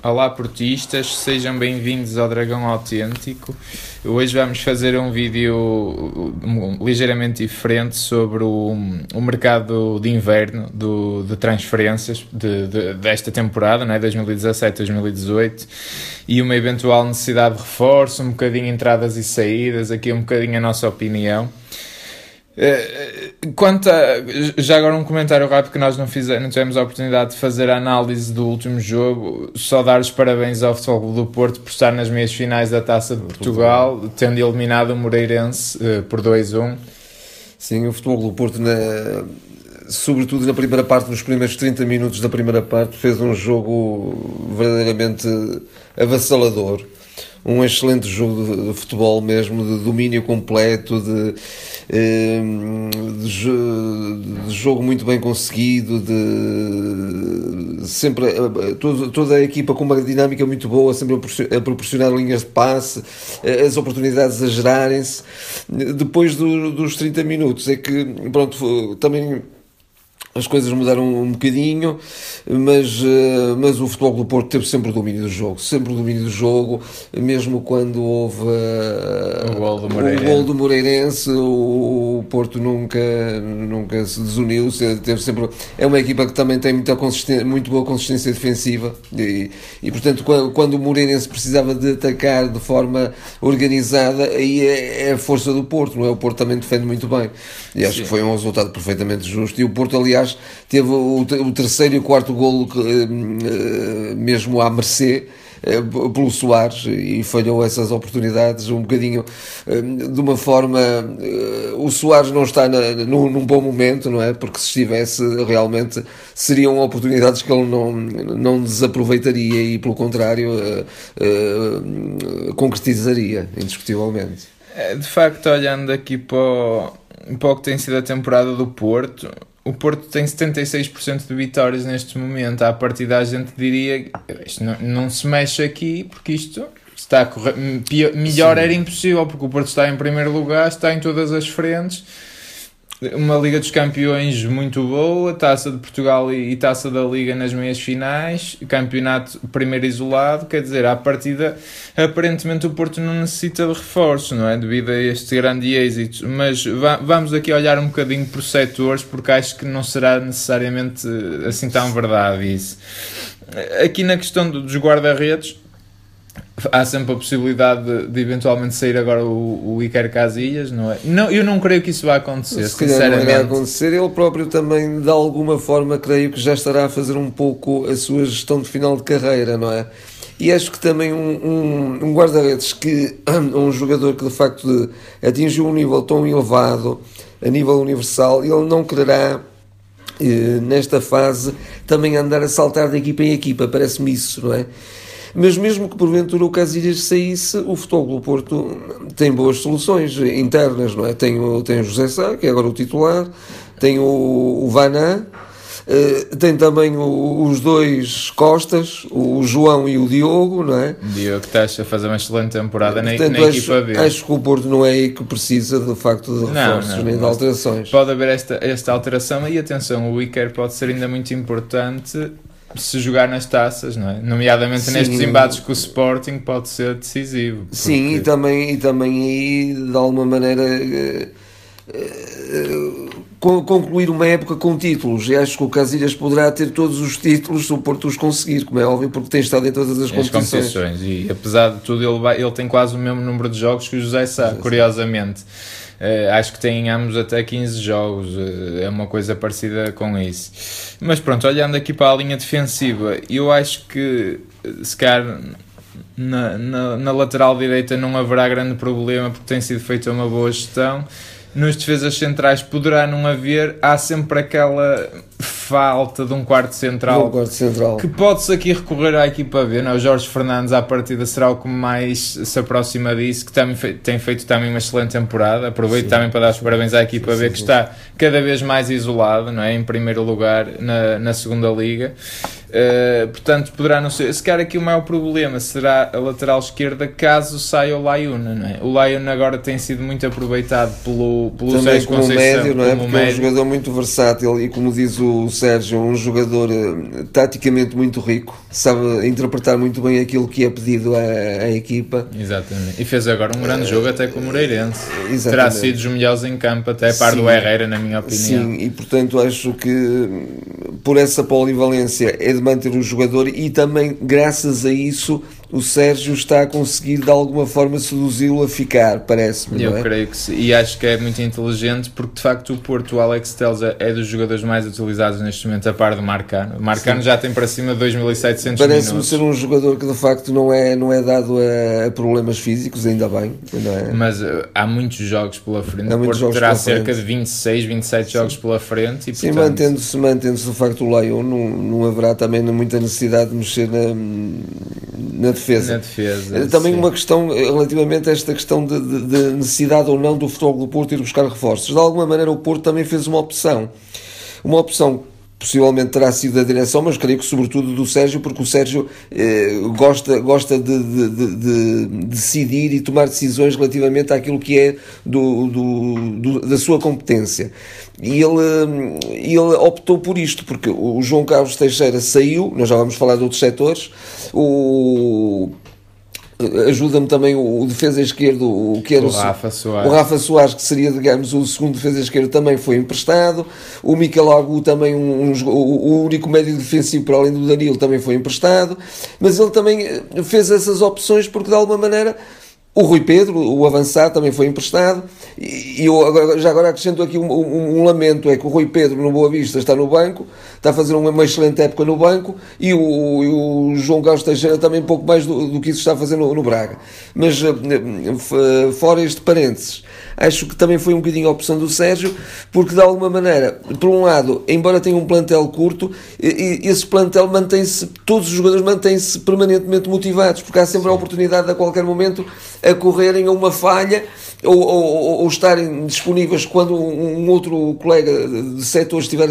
Olá portistas, sejam bem-vindos ao Dragão Autêntico. Hoje vamos fazer um vídeo ligeiramente diferente sobre o, o mercado de inverno do, de transferências de, de, desta temporada, né, 2017-2018, e uma eventual necessidade de reforço, um bocadinho entradas e saídas, aqui um bocadinho a nossa opinião. Eh, quanto a, já agora um comentário rápido que nós não, fizemos, não tivemos a oportunidade de fazer a análise do último jogo, só dar os parabéns ao Futebol do Porto por estar nas meias finais da Taça de Portugal, tendo eliminado o Moreirense uh, por 2-1. Sim, o Futebol do Porto, na, sobretudo na primeira parte, nos primeiros 30 minutos da primeira parte, fez um jogo verdadeiramente avassalador um excelente jogo de, futebol mesmo, de domínio completo, de, ehm, de, jogo muito bem conseguido, de sempre eh, toda, toda a equipa com uma dinâmica muito boa, sempre a proporcionar linhas de passe, eh, as oportunidades a gerarem-se. Depois do, dos 30 minutos é que, pronto, também as coisas mudaram um bocadinho, mas, eh, mas o Futebol do Porto teve sempre o domínio do jogo, sempre o domínio do jogo, mesmo quando houve uh, o gol do Moreirense, o, gol do Moreirense, o, Porto nunca, nunca se desuniu, teve sempre, é uma equipa que também tem muita consistência, muito boa consistência defensiva e, e portanto quando, quando o Moreirense precisava de atacar de forma organizada, aí é, é a força do Porto, não é? O Porto também defende muito bem e acho Sim. que foi um resultado perfeitamente justo e o Porto aliás teve o, o terceiro e o quarto golo eh, mesmo à mercê eh, pelo Soares e falhou essas oportunidades um bocadinho eh, de uma forma o Soares não está na, num, num, bom momento não é? Porque se estivesse realmente seriam oportunidades que ele não, não desaproveitaria e pelo contrário concretizaria indiscutivelmente. De facto olhando aqui para o, para o que tem sido a temporada do Porto o Porto tem 76% de vitórias neste momento. À partida a gente diria isto não, não se mexe aqui porque isto está a correr. Pior, melhor Sim. era impossível porque o Porto está em primeiro lugar, está em todas as frentes uma Liga dos Campeões muito boa, Taça de Portugal e, e Taça da Liga nas meias finais, campeonato primeiro isolado, quer dizer, à partida aparentemente o Porto não necessita de reforço, não é? Devido a este grande êxito, mas va vamos aqui olhar um bocadinho por setores, porque acho que não será necessariamente assim tão verdade isso. Aqui na questão dos guarda-redes, há sempre a possibilidade de, de, eventualmente sair agora o, o Iker Casillas, não é? Não, eu não creio que isso vá acontecer, Se sinceramente. Não vai acontecer, ele próprio também, de alguma forma, creio que já estará a fazer um pouco a sua gestão de final de carreira, não é? E acho que também um, um, um guarda-redes que, um jogador que de facto atingiu um nível tão elevado, a nível universal, ele não quererá eh, nesta fase também andar a saltar de equipa em equipa, parece-me isso, não é? Mas mesmo que porventura o Casilhas saísse, o Futebol do Porto tem boas soluções internas, não é? Tem o, tem o José Sá, que é agora o titular, tem o, o Vanan, Uh, tem também o, os dois Costas, o João e o Diogo, não é? Diogo que estás a fazer uma excelente temporada na, Portanto, na acho, equipa B. Acho que o Porto não é aí que precisa de facto de reforços não, não, nem de alterações. Pode haver esta, esta alteração e atenção, o Iker pode ser ainda muito importante se jogar nas taças, não é? Nomeadamente Sim. nestes embates com o Sporting pode ser decisivo. Porque... Sim, e também, e também aí de alguma maneira uh, uh, concluir uma época com títulos. E acho que o Casilhas poderá ter todos os títulos se o Porto os conseguir, como é óbvio, porque tem estado em todas as competições. As competições. E apesar de tudo, ele, vai, ele tem quase o mesmo número de jogos que o José Sá, curiosamente. Uh, acho que tem ambos até 15 jogos, uh, é uma coisa parecida com isso. Mas pronto, olhando aqui para a linha defensiva, eu acho que se calhar na, na, na lateral direita não haverá grande problema porque tem sido feita uma boa gestão nos defesas centrais poderá não haver, há sempre aquela falta de um quarto central, um quarto central. que pode-se aqui recorrer à equipa B. Não? É? O Jorge Fernandes, à partida, será o que mais se aproxima disso, que também tem feito também uma excelente temporada. Aproveito sim. também para dar os parabéns à equipa sim, B, sim, que está cada vez mais isolada, não é? em primeiro lugar na, na segunda liga. Uh, portanto, poderá não ser. Se calhar aqui o maior problema será a lateral esquerda caso saia o Laiuna. Não é? O Laiuna agora tem sido muito aproveitado pelo, pelo Também Sérgio como Conceição. médio, não é? Porque é um médio. jogador muito versátil e, como diz o Sérgio, um jogador eh, taticamente muito rico, sabe interpretar muito bem aquilo que é pedido à, à equipa. Exatamente. E fez agora um grande jogo até com o Moreirense. Terá Exatamente. sido dos melhores em campo, até a par do. Herrera, na minha opinião. Sim, e portanto acho que por essa polivalência é de manter o jogador e também graças a isso o Sérgio está a conseguir de alguma forma seduzi-lo a ficar, parece-me. Eu é? creio que sim. E acho que é muito inteligente porque de facto o Porto, o Alex Telles é- dos jogadores mais utilizados neste momento, a par do Marcano. O Marcano já tem para cima de 2.700 Parece-me ser um jogador que de facto não é, não é dado a, a problemas físicos, ainda bem. É? Mas uh, há muitos jogos pela frente. Há o Porto terá cerca frente. de 26, 27 jogos pela frente. E, Sim, portanto, mantendo-se mantendo de facto o Lyon, não, não haverá também muita necessidade de mexer na, na defesa. na defesa. Eh, Também sim. uma questão eh, relativamente a esta questão de, de- de necessidade ou não do futebol do Porto ir buscar reforços. De alguma maneira, o Porto também fez uma opção. Uma opção que possivelmente terá sido da direção, mas creio que sobretudo do Sérgio, porque o Sérgio eh, gosta, gosta de, de- de- de decidir e tomar decisões relativamente àquilo que é do, do- do- da sua competência. E ele, hum, ele optou por isto, porque o João Carlos Teixeira saiu, nós já vamos falar de outros setores, o ajuda-me também o, o defesa esquerdo, o que era O o, Rafa Soares. o Rafa Soares, que seria, digamos, o segundo defesa esquerdo, também foi emprestado. O Mikel Agu, também um, um o único médio defensivo, para além do Danilo, também foi emprestado. Mas ele também eh, fez essas opções porque, de alguma maneira, o Rui Pedro, o avançado, também foi emprestado. E eu já agora acrescento aqui um, um- um lamento: é que o Rui Pedro, no Boa Vista, está no banco, está a fazer uma, uma excelente época no banco, e o, o João Carlos Teixeira também pouco mais do, do que isso está a fazer no, no Braga. Mas, eh, eh, fora este parênteses, acho que também foi um bocadinho a opção do Sérgio, porque de alguma maneira, por um lado, embora tenha um plantel curto, esse plantel mantém-se, todos os jogadores mantêm-se permanentemente motivados, porque há sempre a oportunidade a qualquer momento a correrem a uma falha ou, ou, ou- estarem disponíveis quando um, um outro colega de setor estiver,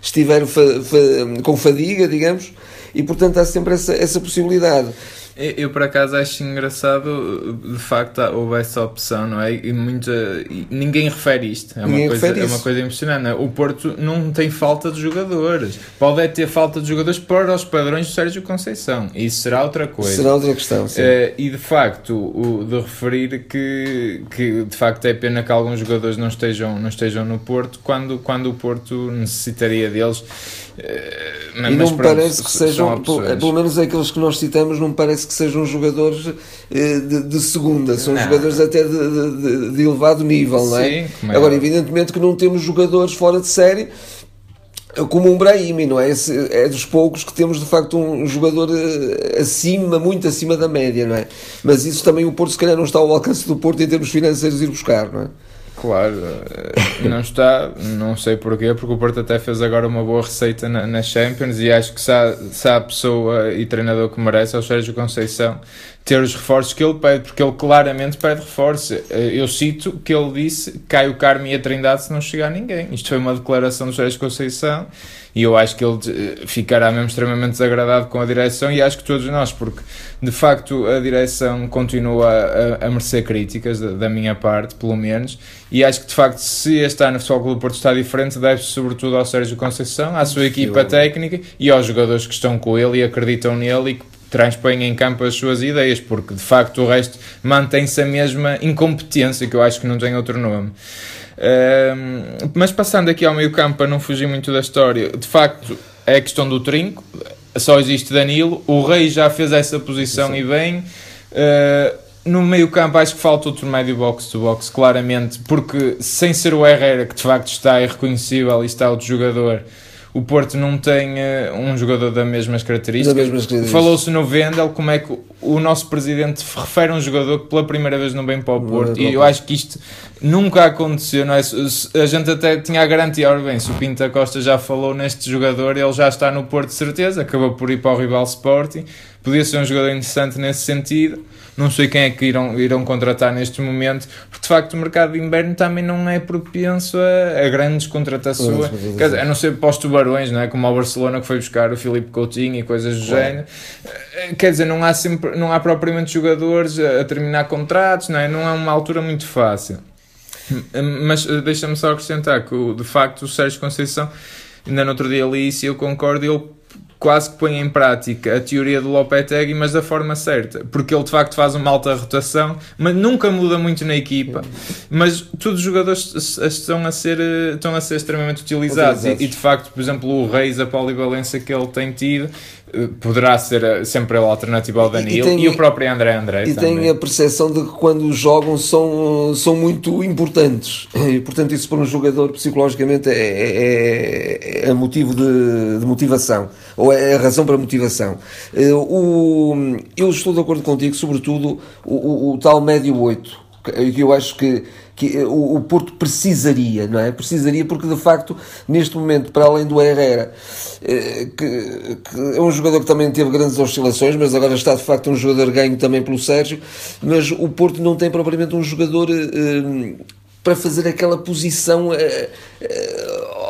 estiver fa- fa- com fadiga, digamos, e portanto há sempre essa, essa possibilidade. Eu, eu, por acaso acho engraçado, de facto houve essa opção, não é? E muita, e ninguém refere isto. É uma, Ninguém coisa, refere é uma coisa impressionante. não é? O Porto não tem falta de jogadores. Pode é ter falta de jogadores para os padrões do Sérgio Conceição. Isso será outra coisa. Será outra questão. Sim. Eh, e de facto, o, de referir que, que de facto é pena que alguns jogadores não estejam, não estejam no Porto quando, quando o Porto necessitaria deles. Eh, E mas não me pronto, parece que sejam, pelo, menos aqueles que nós citamos, não me parece que sejam jogadores eh, de, de segunda, são Não. jogadores até de, de- de- elevado nível, não é? Sim, é Agora, evidentemente que não temos jogadores fora de série como um Brahimi, não é? Esse é dos poucos que temos de facto um jogador eh, acima, muito acima da média, não é? Mas isso também o Porto, se calhar, não está ao alcance do Porto em termos financeiros ir buscar, não é? Claro, eh, não está, não sei porquê, porque o Porto até fez agora uma boa receita na, na Champions e acho que se há, se há pessoa e treinador que merece é o Sérgio Conceição ter os reforços que ele pede, porque ele claramente pede reforços. Eh, Eu cito que ele disse: cai o Carmo e a Trindade se não chegar ninguém. Isto foi uma declaração do Sérgio Conceição e eu acho que ele eh, ficará mesmo extremamente desagradado com a direção e acho que todos nós, porque de facto a direção continua a, a merecer críticas da, da minha parte, pelo menos, e acho que de facto se este ano o Futebol Clube do Porto está diferente, deve-se sobretudo ao Sérgio Conceição, à sua equipa técnica e aos jogadores que estão com ele e acreditam nele e que transpõem em campo as suas ideias, porque de facto o resto mantém-se a mesma incompetência, que eu acho que não tem outro nome. Mas passando aqui ao meio campo para não fugir muito da história, de facto é a questão do trinco, só existe Danilo, o Rei já fez essa posição e bem. Ah, no meio campo acho que falta outro médio box to box, claramente, porque sem ser o Herrera, que de facto está irreconhecível e está outro jogador, o Porto não tem eh, um jogador das mesmas características. Características. Falou-se no Vendel como é que o nosso presidente refere um jogador que pela primeira vez não vem para o Porto. E eu acho que isto nunca aconteceu. Não é? A gente até tinha a garantia, ora bem, se o Pinta Costa já falou neste jogador, ele já está no Porto de certeza, acabou por ir para o rival Sporting. podia ser um jogador interessante nesse sentido. Não sei quem é que irão, irão contratar neste momento, porque de facto o mercado de inverno também não é propenso a, a grandes contratações. Quer dizer, a não ser para os tubarões, não é? como o Barcelona que foi buscar o Filipe Coutinho e coisas do claro. género. Eh, quer dizer, não há, sempre, não há propriamente jogadores a, a terminar contratos, não é? Não é uma altura muito fácil. Mas eh, deixa-me só acrescentar que, de facto, o Sérgio Conceição, ainda no outro dia li isso e eu concordo, ele quase que põe em prática a teoria do Lopetegui, mas da forma certa, porque ele de facto faz uma alta rotação, mas nunca muda muito na equipa, mas todos os jogadores estão a ser, eh, estão a ser extremamente utilizados, utilizados. E, e, de facto, por exemplo, o Reis, a polivalência que ele tem tido, poderá ser eh, sempre a alternativa ao Danilo e, e, e o próprio André André e também. tem a percepção de que quando jogam são, são muito importantes e portanto isso para um jogador psicologicamente é, é, é motivo de, de, motivação ou é a razão para motivação eh, o, eu estou de acordo contigo sobretudo o, o, o tal médio 8 que eu acho que que o, o Porto precisaria, não é? Precisaria porque de facto neste momento, para além do Herrera, eh, que, que, é um jogador que também teve grandes oscilações, mas agora está de facto um jogador ganho também pelo Sérgio, mas o Porto não tem propriamente um jogador eh, para fazer aquela posição eh,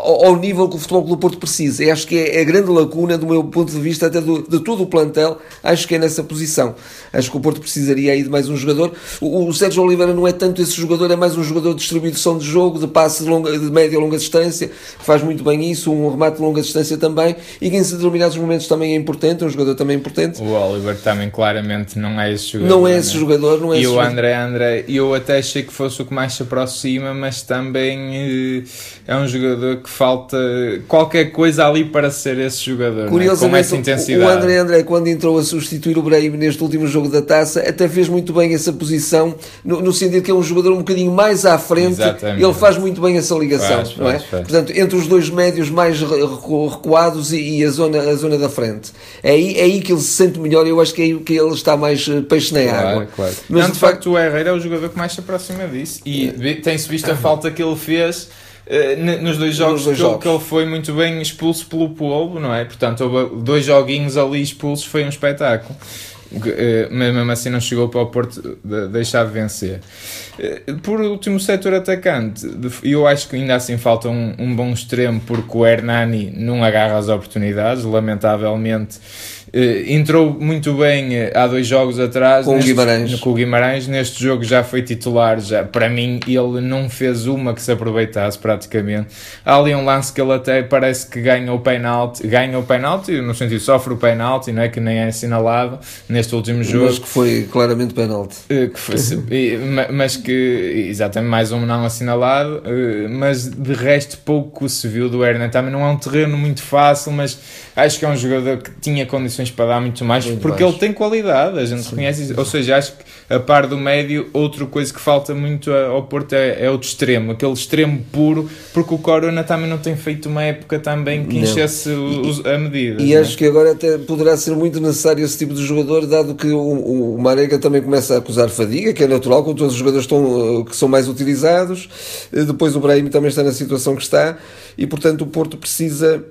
ao nível que o Futebol Clube Porto precisa. E acho que é, é a grande lacuna, do meu ponto de vista, até do, de todo o plantel, acho que é nessa posição. Acho que o Porto precisaria aí de mais um jogador. O, o Sérgio Oliveira não é tanto esse jogador, é mais um jogador de distribuição de jogo, de passe de, longa, de média a longa distância, que faz muito bem isso, um remate de longa distância também, e que em determinados momentos também é importante, é um jogador também importante. O Oliver também claramente não é esse jogador. Não é esse né? jogador, não é E o André André, eu até achei que fosse o que mais se aproxima, mas também eh, é um jogador que falta qualquer coisa ali para ser esse jogador. Curiosamente, né? com essa intensidade. o André André, quando entrou a substituir o Brahim neste último jogo da taça, até fez muito bem essa posição, no, no sentido que é um jogador um bocadinho mais à frente, Exatamente. ele faz muito bem essa ligação, faz, não é? Faz, faz. Portanto, entre os dois médios mais recuados e, e, a, zona, a zona da frente. É aí, é aí que ele se sente melhor, eu acho que é aí que ele está mais eh, peixe na claro, água. Claro. Mas, Não, de, de facto, facto, o Herrera é o jogador que mais se aproxima disso e é. tem-se visto a falta que ele fez nos dois jogos, nos dois que, jogos. que ele foi muito bem expulso pelo Polvo, não é? Portanto, houve dois joguinhos ali expulsos, foi um espetáculo. Eh, mas mesmo assim não chegou para o Porto deixar de vencer. Eh, por último, o setor atacante, eu acho que ainda assim falta um, um bom extremo porque o Hernani não agarra as oportunidades, lamentavelmente entrou muito bem uh, há dois jogos atrás com, neste, o Guimarães. com o Guimarães. Neste jogo já foi titular. Já, para mim, ele não fez uma que se aproveitasse praticamente. Há ali um lance que ele até parece que ganha o penalti, ganha o penalti, no sentido sofre o penalti, não é? Que nem é assinalado neste último jogo. Mas que foi claramente penalti. Uh, que foi, mas que, exatamente, mais um não assinalado. mas de resto, pouco se viu do Hernan. Também não é um terreno muito fácil, mas acho que é um jogador que tinha condições condições para dar muito mais, muito porque baixo. ele tem qualidade, a gente Sim. reconhece isso. Ou seja, acho que a par do médio, outra coisa que falta muito ao Porto é, é o extremo, aquele extremo puro, porque o Corona também não tem feito uma época também que enchesse a medida. E acho que agora até poderá ser muito necessário esse tipo de jogador, dado que o, o Marega também começa a acusar fadiga, que é natural, com todos os jogadores estão, eh, que são mais utilizados. Eh, depois o Brahim também está na situação que está, e portanto o Porto precisa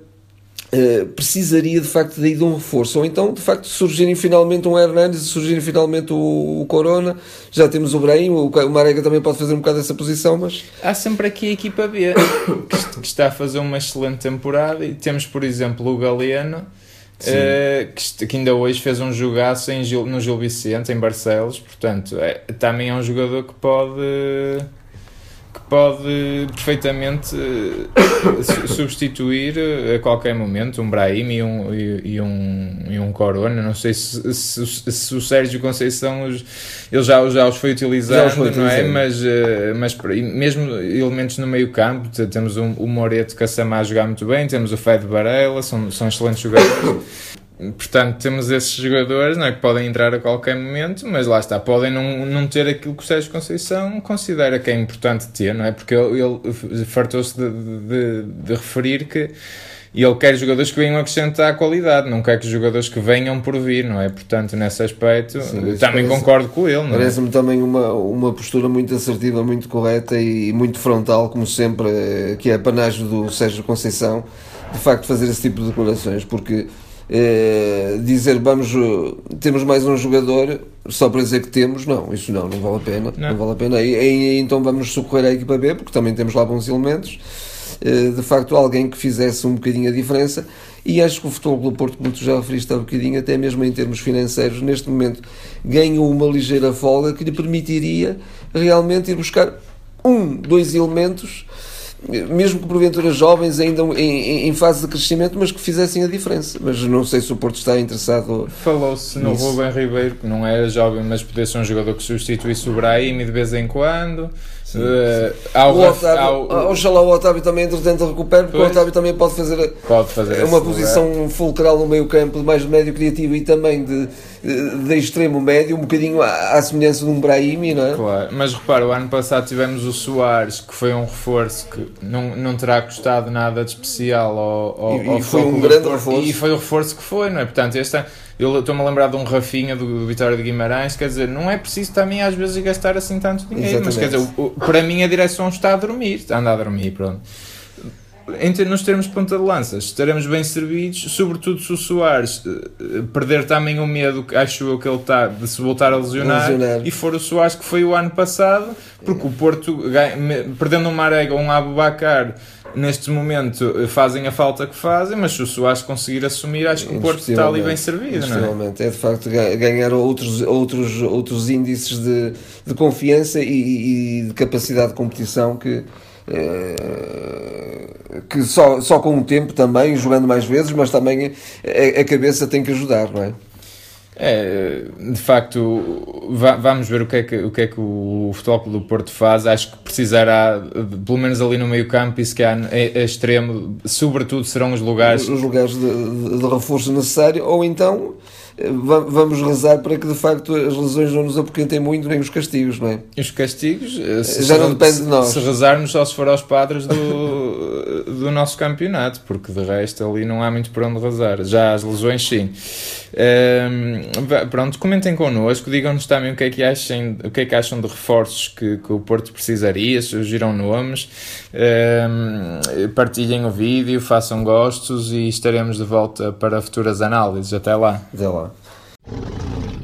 Uh, precisaria de facto daí de um reforço, ou então de facto surgirem finalmente um Hernandes, surgirem finalmente o, o, Corona, já temos o Brahim, o, o Marega também pode fazer um bocado essa posição, mas... Há sempre aqui a equipa B, que, está a fazer uma excelente temporada, e temos por exemplo o Galeno, uh, que, que, ainda hoje fez um jogaço em Gil, no Gil Vicente, em Barcelos, portanto é, também é um jogador que pode pode perfeitamente eh, substituir eh, a qualquer momento um Brahim e um, e, e um, e um Corona. Não sei se, se, se, o Sérgio Conceição ele já, já os foi utilizado, foi não é? Mas, eh, mas mesmo elementos no meio campo, temos o, o Moreto Cassamá a jogar muito bem, temos o Fed Varela, são, são excelentes jogadores. Portanto, temos esses jogadores não é, que podem entrar a qualquer momento, mas lá está, podem não, não ter aquilo que o Sérgio Conceição considera que é importante ter, não é? Porque ele, ele fartou-se de, de, de, referir que ele quer jogadores que venham acrescentar qualidade, não quer que jogadores que venham por vir, não é? Portanto, nesse aspecto, Sim, também concordo com ele. É? Parece-me é? também uma, uma postura muito assertiva, muito correta e muito frontal, como sempre, eh, que é a panagem do Sérgio Conceição, de facto, fazer esse tipo de declarações, porque eh, dizer vamos temos mais um jogador só para dizer que temos, não, isso não, não vale a pena, não, não vale a pena. E, e, então vamos socorrer a equipa B, porque também temos lá bons elementos. Eh, de facto, alguém que fizesse um bocadinho a diferença. E acho que o Futebol do Porto, como tu já referiste há um bocadinho, até mesmo em termos financeiros, neste momento ganhou uma ligeira folga que lhe permitiria realmente ir buscar um, dois elementos mesmo que porventura jovens, ainda em, em, fase de crescimento, mas que fizessem a diferença. Mas não sei se o Porto está interessado. Falou-se no Rubem Ribeiro, que não era jovem, mas podia ser um jogador que substituísse o Brahim de vez em quando. Uh, ao o Otávio, ao, oxalá o Otávio também entretanto recupere, porque pois, o Otávio também pode fazer, pode fazer uma posição fulcral no meio campo, de mais médio criativo e também de, de extremo médio, um bocadinho à, à semelhança de um Brahimi, não é? Claro, mas repara, o ano passado tivemos o Soares, que foi um reforço que não, não terá custado nada de especial ao, ao, e, ao e foi um grande reforço. E foi o reforço que foi, não é? Portanto, este ano eu estou-me a lembrar de um Rafinha do, do, Vitória de Guimarães, quer dizer, não é preciso também às vezes gastar assim tanto dinheiro, Exatamente. mas quer dizer, o, o, para mim a direção está a dormir, anda a dormir, pronto. Em, nos termos de ponta de lança, estaremos bem servidos, sobretudo se o Soares uh, perder também o medo, que acho eu que ele está, de se voltar a lesionar, lesionar, e for o Soares que foi o ano passado, porque o Porto, perdendo um Marega ou um Abubacar, neste momento eh, fazem a falta que fazem, mas se o Soares conseguir assumir, acho que o Porto está ali bem servido, não é? É de facto ganhar outros, outros, outros índices de, de confiança e, e de capacidade de competição que, eh, que só, só com o tempo também, jogando mais vezes, mas também a, a cabeça tem que ajudar, não é? É, de facto, vamos ver o que, é que, o que é que o Futebol do Porto faz. Acho que precisará, pelo menos ali no meio campo, isso que há é, é extremo, sobretudo serão os lugares... Os lugares de, de, de reforço necessário, ou então vamos rezar para que de facto as lesões não nos apoquentem muito, nem os castigos, não é? Os castigos eh, já não depende de nós. Se rezarmos só se for aos padres do, do nosso campeonato, porque de resto ali não há muito para onde rezar. Já as lesões, sim. Um, ehm, pronto, comentem connosco, digam-nos também o que é que acham, o que é que acham de reforços que, que o Porto precisaria, surgiram nomes. Um, ehm, partilhem o vídeo, façam gostos e estaremos de volta para futuras análises. Até lá. Até lá. Thank you.